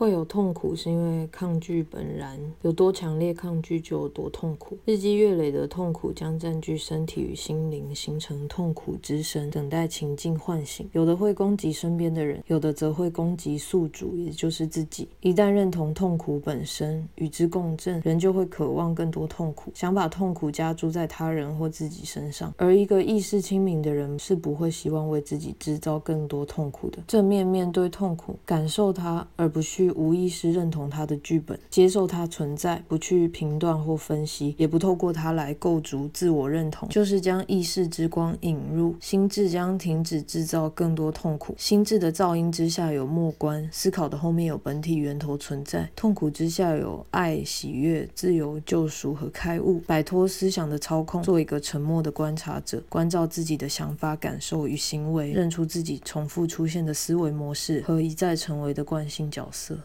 会有痛苦，是因为抗拒本然，有多强烈抗拒就有多痛苦。日积月累的痛苦将占据身体与心灵，形成痛苦之身，等待情境唤醒。有的会攻击身边的人，有的则会攻击宿主，也就是自己。一旦认同痛苦本身，与之共振，人就会渴望更多痛苦，想把痛苦加诸在他人或自己身上。而一个意识清明的人，是不会希望为自己制造更多痛苦的。正面面对痛苦，感受它，而不无意识认同它的剧本，接受它存在，不去评断或分析，也不透过它来构筑自我认同，就是将意识之光引入心智，将停止制造更多痛苦。心智的噪音之下有末观，思考的后面有本体源头存在。痛苦之下有爱、喜悦、自由、救赎和开悟，摆脱思想的操控，做一个沉默的观察者，关照自己的想法、感受与行为，认出自己重复出现的思维模式和一再成为的惯性角色。